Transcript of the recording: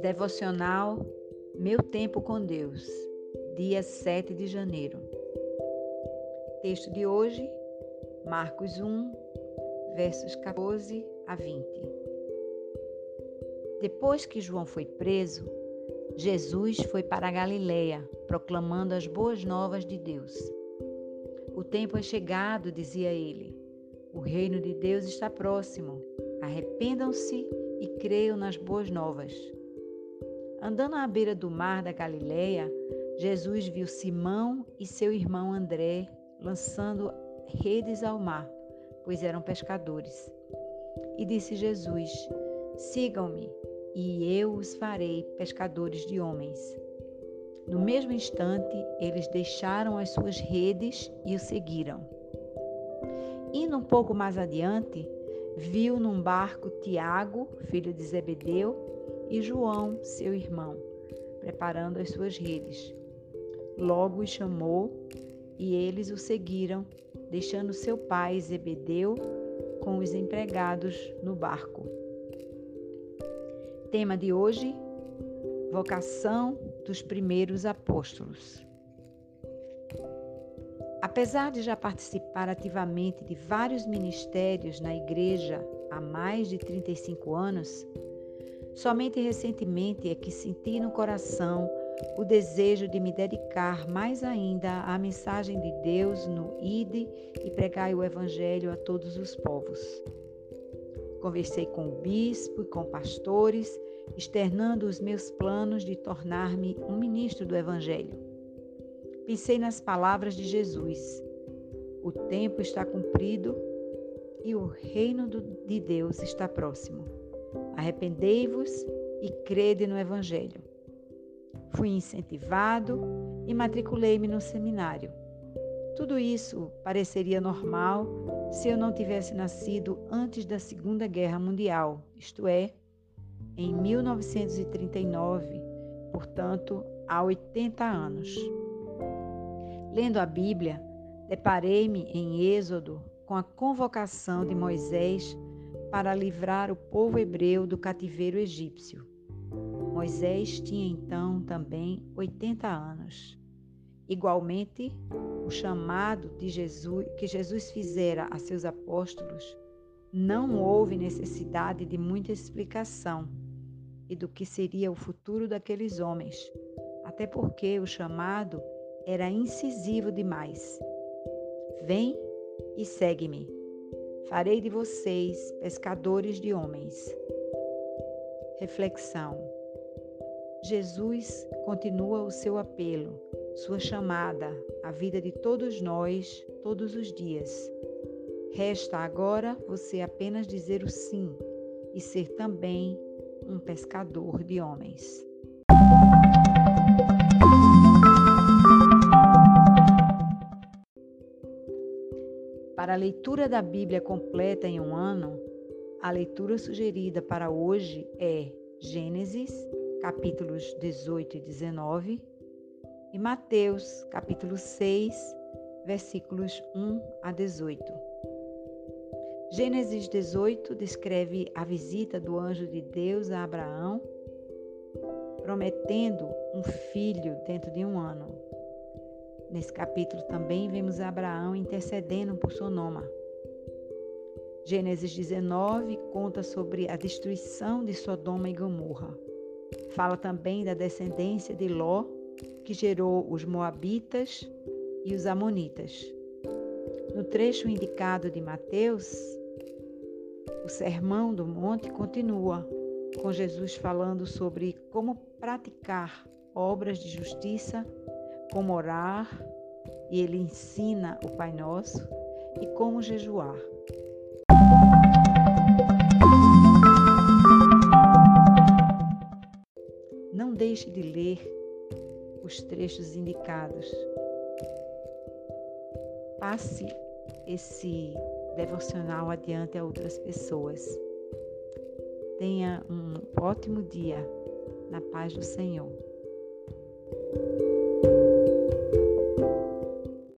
Devocional Meu Tempo com Deus, dia 7 de janeiro. Texto de hoje, Marcos 1, versos 14 a 20. Depois que João foi preso, Jesus foi para a Galiléia, proclamando as boas novas de Deus. O tempo é chegado, dizia ele. O reino de Deus está próximo. Arrependam-se e creiam nas boas novas. Andando à beira do mar da Galileia, Jesus viu Simão e seu irmão André lançando redes ao mar, pois eram pescadores. E disse Jesus: Sigam-me, e eu os farei pescadores de homens. No mesmo instante, eles deixaram as suas redes e o seguiram. Indo um pouco mais adiante, viu num barco Tiago, filho de Zebedeu, e João, seu irmão, preparando as suas redes. Logo os chamou e eles o seguiram, deixando seu pai Zebedeu com os empregados no barco. Tema de hoje: Vocação dos primeiros apóstolos. Apesar de já participar ativamente de vários ministérios na igreja há mais de 35 anos, Somente recentemente é que senti no coração o desejo de me dedicar mais ainda à mensagem de Deus no Ide e pregai o Evangelho a todos os povos. Conversei com o bispo e com pastores, externando os meus planos de tornar-me um ministro do Evangelho. Pensei nas palavras de Jesus: O tempo está cumprido e o reino de Deus está próximo. Arrependei-vos e crede no Evangelho. Fui incentivado e matriculei-me no seminário. Tudo isso pareceria normal se eu não tivesse nascido antes da Segunda Guerra Mundial, isto é, em 1939, portanto, há 80 anos. Lendo a Bíblia, deparei-me em Êxodo com a convocação de Moisés para livrar o povo hebreu do cativeiro egípcio. Moisés tinha então também 80 anos. Igualmente, o chamado de Jesus que Jesus fizera a seus apóstolos não houve necessidade de muita explicação e do que seria o futuro daqueles homens, até porque o chamado era incisivo demais. Vem e segue-me. Farei de vocês pescadores de homens. Reflexão. Jesus continua o seu apelo, sua chamada à vida de todos nós, todos os dias. Resta agora você apenas dizer o sim e ser também um pescador de homens. Para a leitura da Bíblia completa em um ano, a leitura sugerida para hoje é Gênesis, capítulos 18 e 19, e Mateus, capítulo 6, versículos 1 a 18. Gênesis 18 descreve a visita do anjo de Deus a Abraão, prometendo um filho dentro de um ano. Nesse capítulo também vemos Abraão intercedendo por Sonoma. Gênesis 19 conta sobre a destruição de Sodoma e Gomorra. Fala também da descendência de Ló, que gerou os Moabitas e os Amonitas. No trecho indicado de Mateus, o Sermão do Monte continua, com Jesus falando sobre como praticar obras de justiça como orar, e ele ensina o Pai Nosso e como jejuar. Não deixe de ler os trechos indicados. Passe esse devocional adiante a outras pessoas. Tenha um ótimo dia na paz do Senhor.